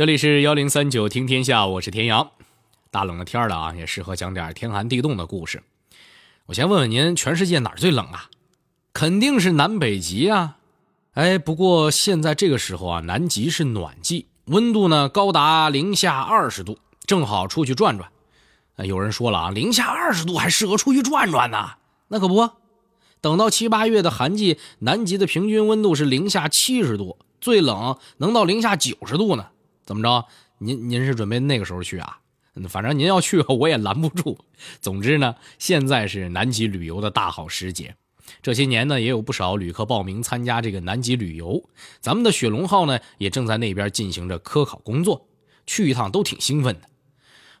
这里是幺零三九听天下，我是田阳。大冷的天了啊，也适合讲点天寒地冻的故事。我先问问您，全世界哪儿最冷啊？肯定是南北极啊。哎，不过现在这个时候啊，南极是暖季，温度呢高达零下二十度，正好出去转转。有人说了啊，零下二十度还适合出去转转呢？那可不，等到七八月的寒季，南极的平均温度是零下七十度，最冷能到零下九十度呢。怎么着？您您是准备那个时候去啊？反正您要去，我也拦不住。总之呢，现在是南极旅游的大好时节。这些年呢，也有不少旅客报名参加这个南极旅游。咱们的雪龙号呢，也正在那边进行着科考工作，去一趟都挺兴奋的。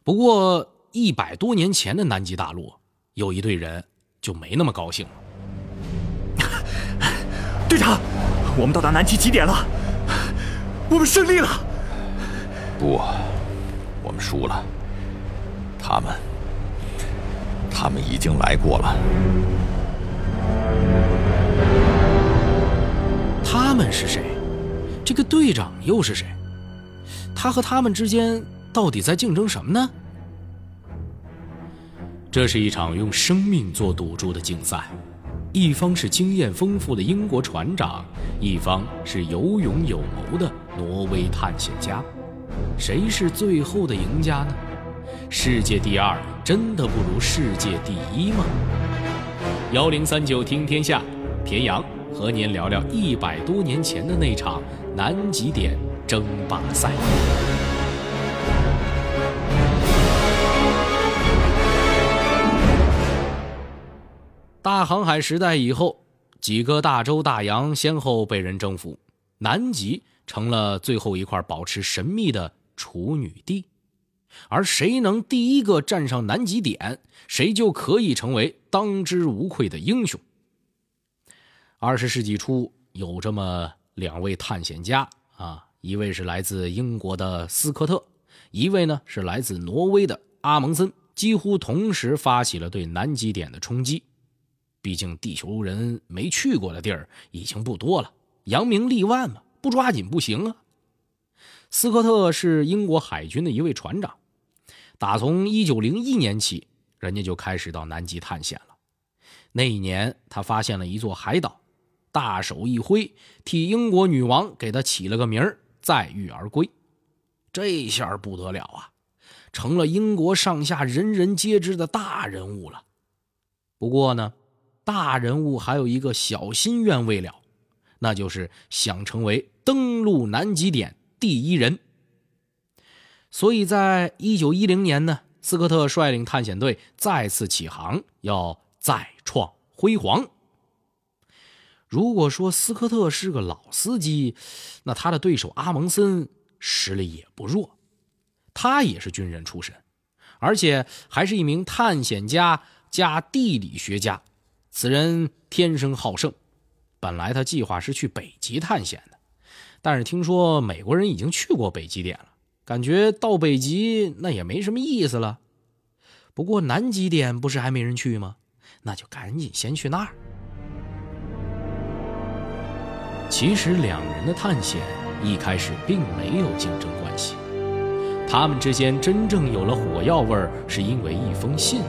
不过，一百多年前的南极大陆，有一队人就没那么高兴了。队长，我们到达南极极点了，我们胜利了。不，我们输了。他们，他们已经来过了。他们是谁？这个队长又是谁？他和他们之间到底在竞争什么呢？这是一场用生命做赌注的竞赛，一方是经验丰富的英国船长，一方是有勇有谋的挪威探险家，谁是最后的赢家呢？世界第二真的不如世界第一吗？幺零三九听天下，田阳和您聊聊一百多年前的那场南极点争霸赛。大航海时代以后，几个大洲大洋先后被人征服，南极成了最后一块保持神秘的处女地。而谁能第一个站上南极点，谁就可以成为当之无愧的英雄。二十世纪初，有这么两位探险家啊，一位是来自英国的斯科特，一位呢是来自挪威的阿蒙森，几乎同时发起了对南极点的冲击。毕竟地球人没去过的地儿已经不多了，扬名立万嘛，不抓紧不行啊。斯科特是英国海军的一位船长，打从1901年起，人家就开始到南极探险了。那一年，他发现了一座海岛，大手一挥，替英国女王给他起了个名儿——载誉而归。这下不得了啊，成了英国上下人人皆知的大人物了。不过呢，大人物还有一个小心愿未了，那就是想成为登陆南极点第一人。所以在一九一零年呢，斯科特率领探险队再次起航，要再创辉煌。如果说斯科特是个老司机，那他的对手阿蒙森实力也不弱，他也是军人出身，而且还是一名探险家加地理学家。此人天生好胜，本来他计划是去北极探险的，但是听说美国人已经去过北极点了，感觉到北极那也没什么意思了。不过南极点不是还没人去吗？那就赶紧先去那儿。其实两人的探险一开始并没有竞争关系，他们之间真正有了火药味儿，是因为一封信。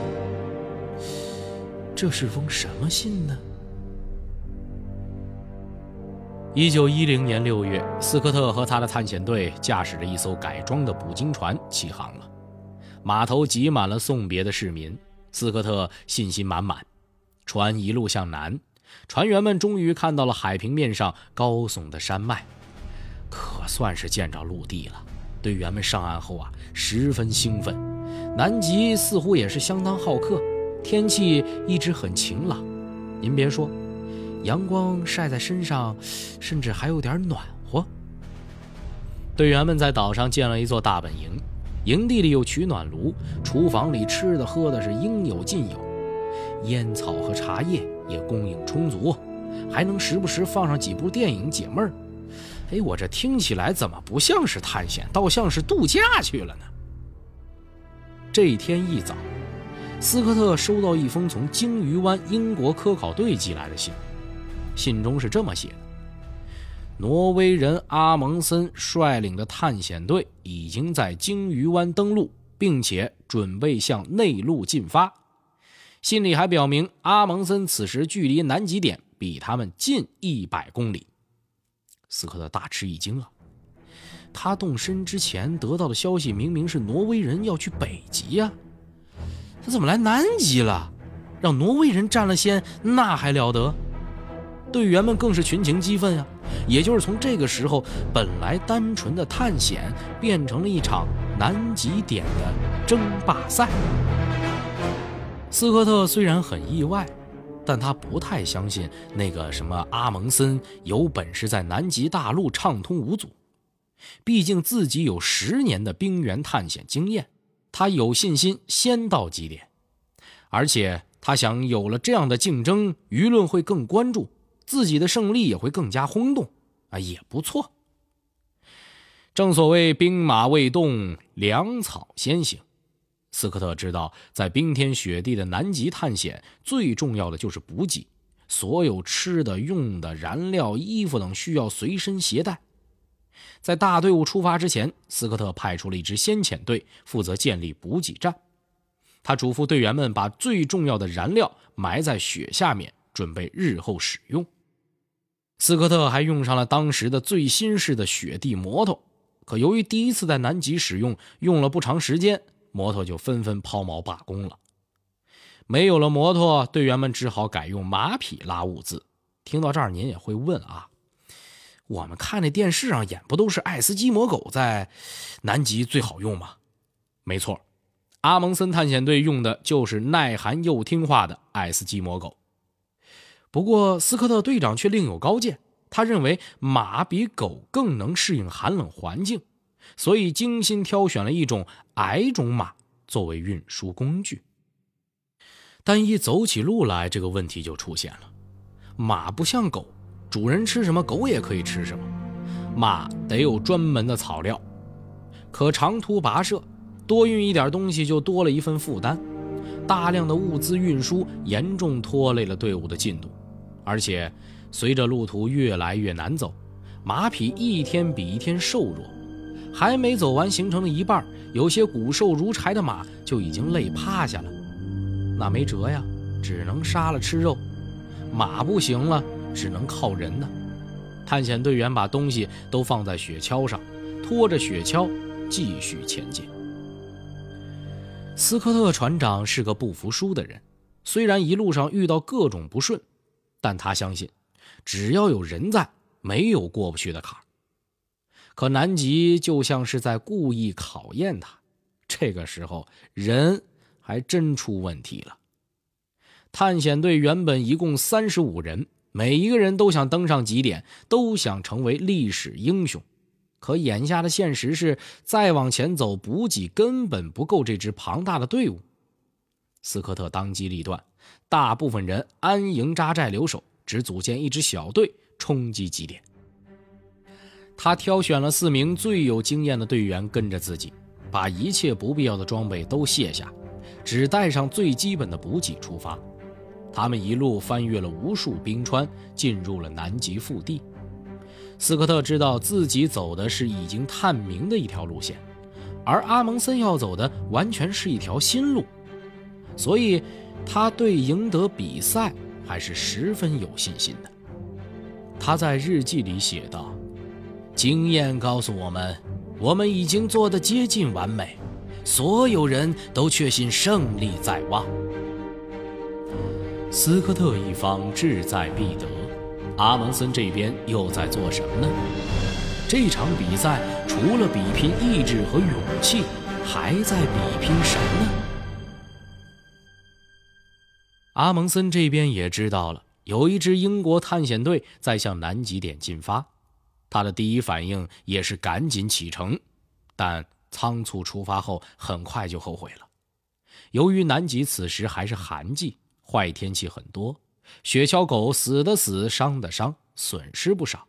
这是封什么信呢？一九一零年六月，斯科特和他的探险队驾驶着一艘改装的捕鲸船起航了，码头挤满了送别的市民。斯科特信心满满，船一路向南，船员们终于看到了海平面上高耸的山脉，可算是见着陆地了。队员们上岸后啊，十分兴奋。南极似乎也是相当好客。天气一直很晴朗，您别说，阳光晒在身上，甚至还有点暖和。队员们在岛上建了一座大本营，营地里有取暖炉，厨房里吃的喝的是应有尽有，烟草和茶叶也供应充足，还能时不时放上几部电影解闷儿。哎，我这听起来怎么不像是探险，倒像是度假去了呢？这一天一早。斯科特收到一封从鲸鱼湾英国科考队寄来的信，信中是这么写的：“挪威人阿蒙森率领的探险队已经在鲸鱼湾登陆，并且准备向内陆进发。信里还表明，阿蒙森此时距离南极点比他们近一百公里。斯科特大吃一惊啊！他动身之前得到的消息明明是挪威人要去北极呀，他怎么来南极了？让挪威人占了先，那还了得？队员们更是群情激愤呀！也就是从这个时候，本来单纯的探险变成了一场南极点的争霸赛。斯科特虽然很意外。但他不太相信那个什么阿蒙森有本事在南极大陆畅通无阻，毕竟自己有十年的冰原探险经验，他有信心先到极点，而且他想有了这样的竞争，舆论会更关注，自己的胜利也会更加轰动，啊，也不错。正所谓兵马未动，粮草先行。斯科特知道，在冰天雪地的南极探险，最重要的就是补给，所有吃的、用的、燃料、衣服等需要随身携带。在大队伍出发之前，斯科特派出了一支先遣队，负责建立补给站。他嘱咐队员们把最重要的燃料埋在雪下面，准备日后使用。斯科特还用上了当时的最新式的雪地摩托，可由于第一次在南极使用，用了不长时间。摩托就纷纷抛锚罢工了，没有了摩托，队员们只好改用马匹拉物资。听到这儿，您也会问啊，我们看那电视上演不都是爱斯基摩狗在南极最好用吗？没错，阿蒙森探险队用的就是耐寒又听话的爱斯基摩狗。不过斯科特队长却另有高见，他认为马比狗更能适应寒冷环境。所以精心挑选了一种矮种马作为运输工具，但一走起路来，这个问题就出现了。马不像狗，主人吃什么，狗也可以吃什么。马得有专门的草料，可长途跋涉，多运一点东西就多了一份负担。大量的物资运输严重拖累了队伍的进度，而且随着路途越来越难走，马匹一天比一天瘦弱。还没走完行程的一半，有些骨瘦如柴的马就已经累趴下了。那没辙呀，只能杀了吃肉。马不行了，只能靠人呢。探险队员把东西都放在雪橇上，拖着雪橇继续前进。斯科特船长是个不服输的人，虽然一路上遇到各种不顺，但他相信，只要有人在，没有过不去的坎儿。可南极就像是在故意考验他，这个时候人还真出问题了。探险队原本一共三十五人，每一个人都想登上极点，都想成为历史英雄。可眼下的现实是，再往前走，补给根本不够这支庞大的队伍。斯科特当机立断，大部分人安营扎寨留守，只组建一支小队冲击极点。他挑选了四名最有经验的队员跟着自己，把一切不必要的装备都卸下，只带上最基本的补给出发。他们一路翻越了无数冰川，进入了南极腹地。斯科特知道自己走的是已经探明的一条路线，而阿蒙森要走的完全是一条新路，所以他对赢得比赛还是十分有信心的。他在日记里写道。经验告诉我们，我们已经做得接近完美，所有人都确信胜利在望。斯科特一方志在必得，阿蒙森这边又在做什么呢？这场比赛除了比拼意志和勇气，还在比拼什么呢？阿蒙森这边也知道了，有一支英国探险队在向南极点进发。他的第一反应也是赶紧启程，但仓促出发后很快就后悔了。由于南极此时还是寒季，坏天气很多，雪橇狗死的死，伤的伤，损失不少。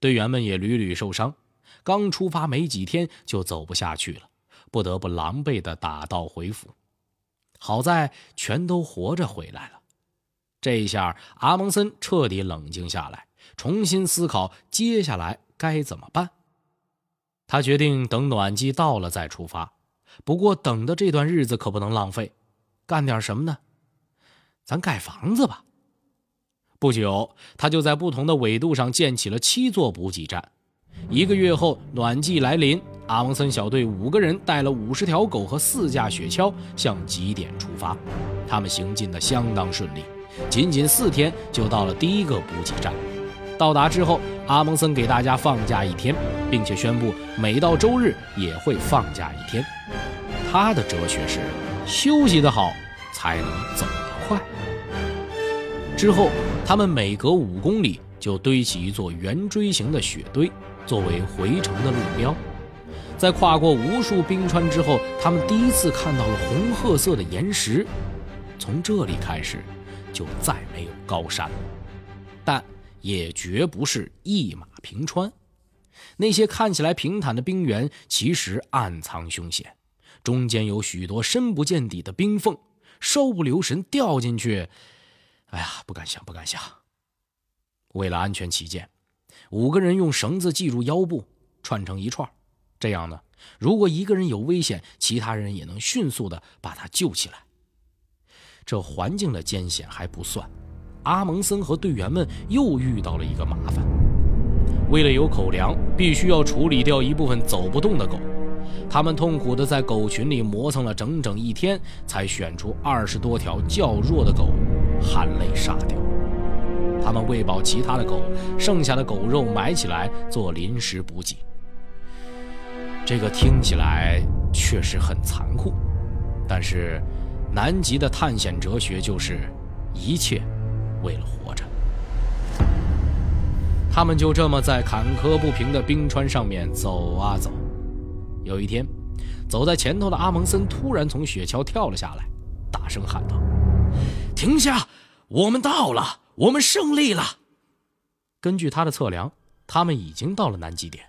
队员们也屡屡受伤，刚出发没几天就走不下去了，不得不狼狈地打道回府。好在全都活着回来了。这一下，阿蒙森彻底冷静下来。重新思考接下来该怎么办。他决定等暖季到了再出发，不过等的这段日子可不能浪费，干点什么呢？咱盖房子吧。不久，他就在不同的纬度上建起了七座补给站。一个月后，暖季来临，阿蒙森小队五个人带了五十条狗和四架雪橇向极点出发。他们行进的相当顺利，仅仅四天就到了第一个补给站。到达之后，阿蒙森给大家放假一天，并且宣布每到周日也会放假一天。他的哲学是：休息得好，才能走得快。之后，他们每隔五公里就堆起一座圆锥形的雪堆。作为回程的路标，在跨过无数冰川之后，他们第一次看到了红褐色的岩石。从这里开始，就再没有高山，但也绝不是一马平川。那些看起来平坦的冰原，其实暗藏凶险，中间有许多深不见底的冰缝，稍不留神掉进去，哎呀，不敢想，不敢想。为了安全起见。五个人用绳子系住腰部，串成一串，这样呢，如果一个人有危险，其他人也能迅速的把他救起来。这环境的艰险还不算，阿蒙森和队员们又遇到了一个麻烦。为了有口粮，必须要处理掉一部分走不动的狗。他们痛苦的在狗群里磨蹭了整整一天，才选出二十多条较弱的狗，含泪杀掉。他们喂饱其他的狗，剩下的狗肉埋起来做临时补给。这个听起来确实很残酷，但是南极的探险哲学就是一切为了活着。他们就这么在坎坷不平的冰川上面走啊走。有一天，走在前头的阿蒙森突然从雪橇跳了下来，大声喊道：“停下！我们到了！”我们胜利了。根据他的测量，他们已经到了南极点。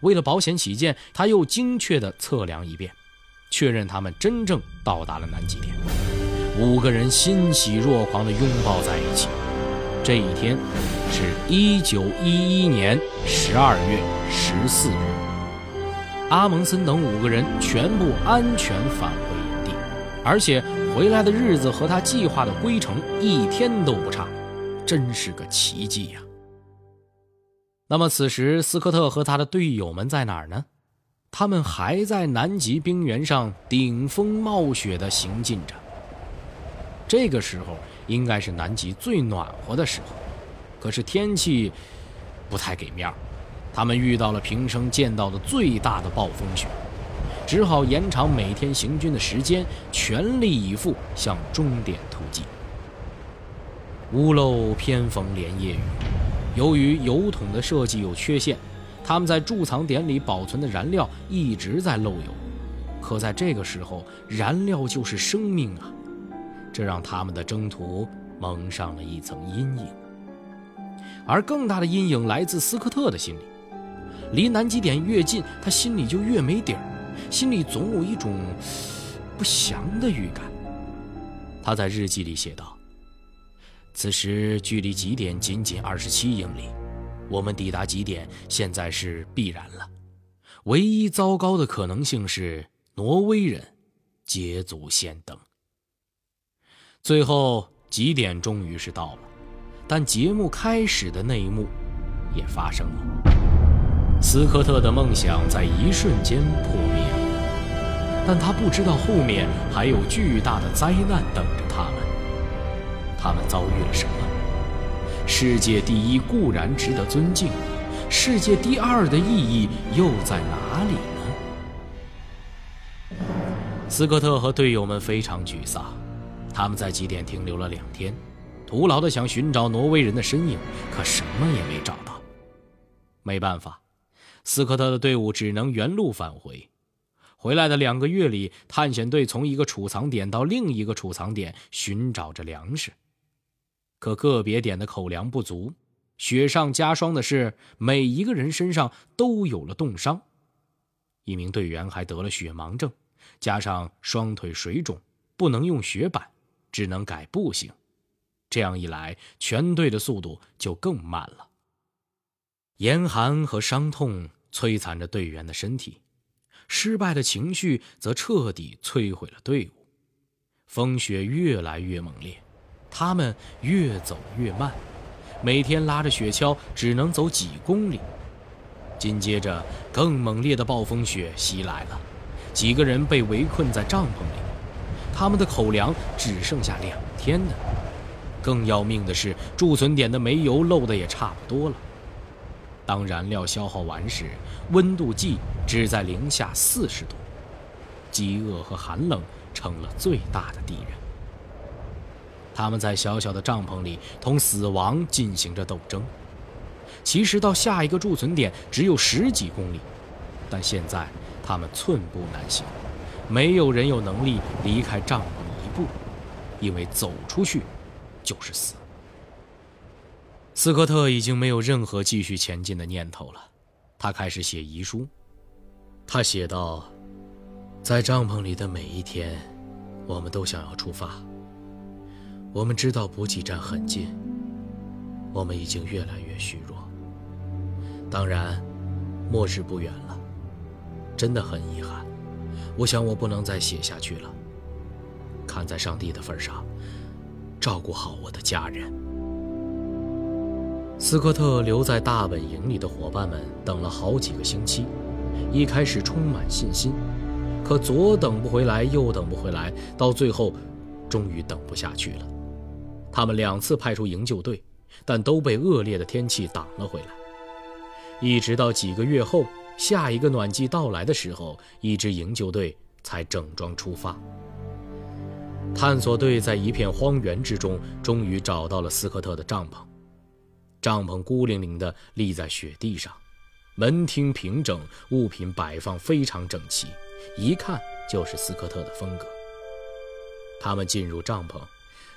为了保险起见，他又精确地测量一遍，确认他们真正到达了南极点。五个人欣喜若狂地拥抱在一起。这一天是一九一一年十二月十四日。阿蒙森等五个人全部安全返回营地，而且回来的日子和他计划的归程一天都不差。真是个奇迹呀！那么此时斯科特和他的队友们在哪儿呢？他们还在南极冰原上顶风冒雪地行进着。这个时候应该是南极最暖和的时候，可是天气不太给面儿。他们遇到了平生见到的最大的暴风雪，只好延长每天行军的时间，全力以赴向终点突击。屋漏偏逢连夜雨，由于油桶的设计有缺陷，他们在贮藏点里保存的燃料一直在漏油。可在这个时候，燃料就是生命啊！这让他们的征途蒙上了一层阴影。而更大的阴影来自斯科特的心里，离南极点越近，他心里就越没底儿，心里总有一种不祥的预感。他在日记里写道。此时距离极点仅仅二十七英里，我们抵达极点现在是必然了。唯一糟糕的可能性是挪威人捷足先登。最后极点终于是到了，但节目开始的那一幕也发生了。斯科特的梦想在一瞬间破灭了，但他不知道后面还有巨大的灾难等着他。他们遭遇了什么？世界第一固然值得尊敬，世界第二的意义又在哪里呢？斯科特和队友们非常沮丧，他们在极点停留了两天，徒劳的想寻找挪威人的身影，可什么也没找到。没办法，斯科特的队伍只能原路返回。回来的两个月里，探险队从一个储藏点到另一个储藏点寻找着粮食。可个别点的口粮不足，雪上加霜的是，每一个人身上都有了冻伤，一名队员还得了雪盲症，加上双腿水肿，不能用雪板，只能改步行。这样一来，全队的速度就更慢了。严寒和伤痛摧残着队员的身体，失败的情绪则彻底摧毁了队伍。风雪越来越猛烈，他们越走越慢，每天拉着雪橇只能走几公里。紧接着，更猛烈的暴风雪袭来了，几个人被围困在帐篷里，他们的口粮只剩下两天呢。更要命的是，贮存点的煤油漏的也差不多了。当燃料消耗完时，温度计只在零下四十度，饥饿和寒冷成了最大的敌人。他们在小小的帐篷里同死亡进行着斗争。其实到下一个贮存点只有十几公里，但现在他们寸步难行，没有人有能力离开帐篷一步，因为走出去就是死。斯科特已经没有任何继续前进的念头了，他开始写遗书。他写道：“在帐篷里的每一天，我们都想要出发。我们知道补给站很近，我们已经越来越虚弱。当然，末日不远了，真的很遗憾。我想我不能再写下去了。看在上帝的份上，照顾好我的家人。”斯科特留在大本营里的伙伴们等了好几个星期，一开始充满信心，可左等不回来，右等不回来，到最后，终于等不下去了。他们两次派出营救队，但都被恶劣的天气挡了回来。一直到几个月后，下一个暖季到来的时候，一支营救队才整装出发。探索队在一片荒原之中，终于找到了斯科特的帐篷。帐篷孤零零地立在雪地上，门厅平整，物品摆放非常整齐，一看就是斯科特的风格。他们进入帐篷，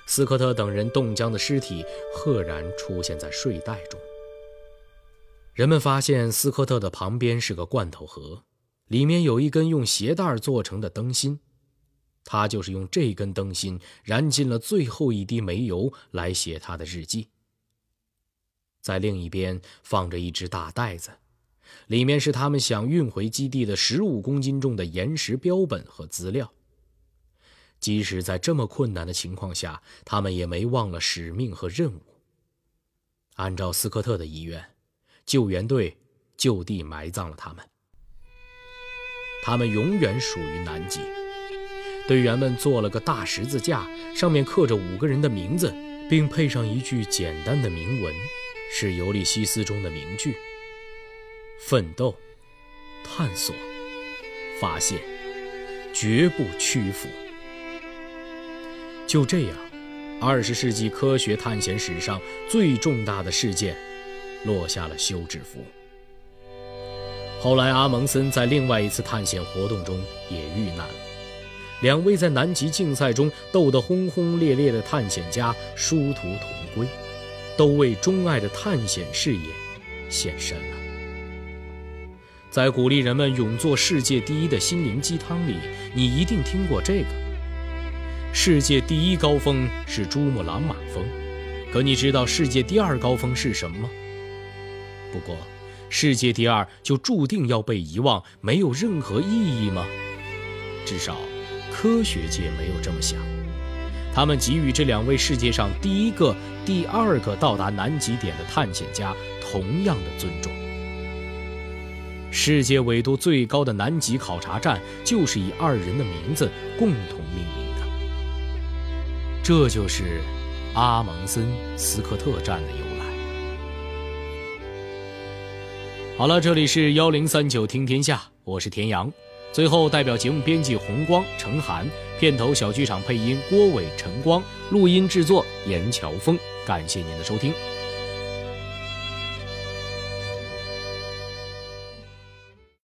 斯科特等人冻僵的尸体赫然出现在睡袋中。人们发现斯科特的旁边是个罐头盒，里面有一根用鞋带做成的灯芯，他就是用这根灯芯燃尽了最后一滴煤油来写他的日记。在另一边放着一只大袋子，里面是他们想运回基地的十五公斤重的岩石标本和资料。即使在这么困难的情况下，他们也没忘了使命和任务。按照斯科特的遗愿，救援队就地埋葬了他们。他们永远属于南极。队员们做了个大十字架，上面刻着五个人的名字，并配上一句简单的铭文。是《尤利西斯》中的名句：奋斗、探索、发现，绝不屈服。就这样，二十世纪科学探险史上最重大的事件落下了休止符。后来，阿蒙森在另外一次探险活动中也遇难了。两位在南极竞赛中斗得轰轰烈烈的探险家殊途同归。都为钟爱的探险事业献身了。在鼓励人们勇做世界第一的心灵鸡汤里，你一定听过这个：世界第一高峰是珠穆朗玛峰，可你知道世界第二高峰是什么吗？不过，世界第二就注定要被遗忘，没有任何意义吗？至少，科学界没有这么想。他们给予这两位世界上第一个、第二个到达南极点的探险家同样的尊重。世界纬度最高的南极考察站就是以二人的名字共同，这就是阿蒙森斯科特站的由来。好了，这里是幺零三九听天下，我是田阳。最后，代表节目编辑红光、程涵。片头小剧场配音郭伟、陈光，录音制作严乔峰。感谢您的收听。